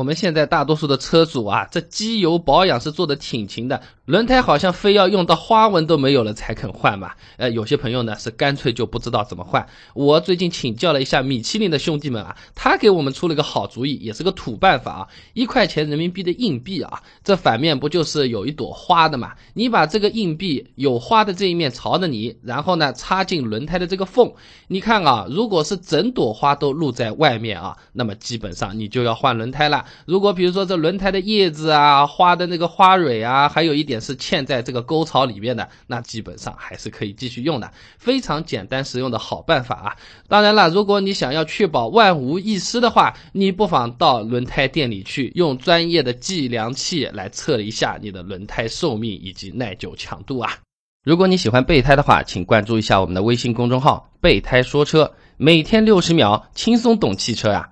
我们现在大多数的车主啊，这机油保养是做的挺勤的，轮胎好像非要用到花纹都没有了才肯换嘛。呃，有些朋友呢是干脆就不知道怎么换。我最近请教了一下米其林的兄弟们啊，他给我们出了个好主意，也是个土办法啊。一块钱人民币的硬币啊，这反面不就是有一朵花的嘛？你把这个硬币有花的这一面朝着你，然后呢插进轮胎的这个缝，你看啊，如果是整朵花都露在外面啊，那么基本上你就要换轮胎了。如果比如说这轮胎的叶子啊、花的那个花蕊啊，还有一点是嵌在这个沟槽里面的，那基本上还是可以继续用的，非常简单实用的好办法啊。当然了，如果你想要确保万无一失的话，你不妨到轮胎店里去，用专业的计量器来测一下你的轮胎寿命以及耐久强度啊。如果你喜欢备胎的话，请关注一下我们的微信公众号“备胎说车”，每天六十秒，轻松懂汽车啊。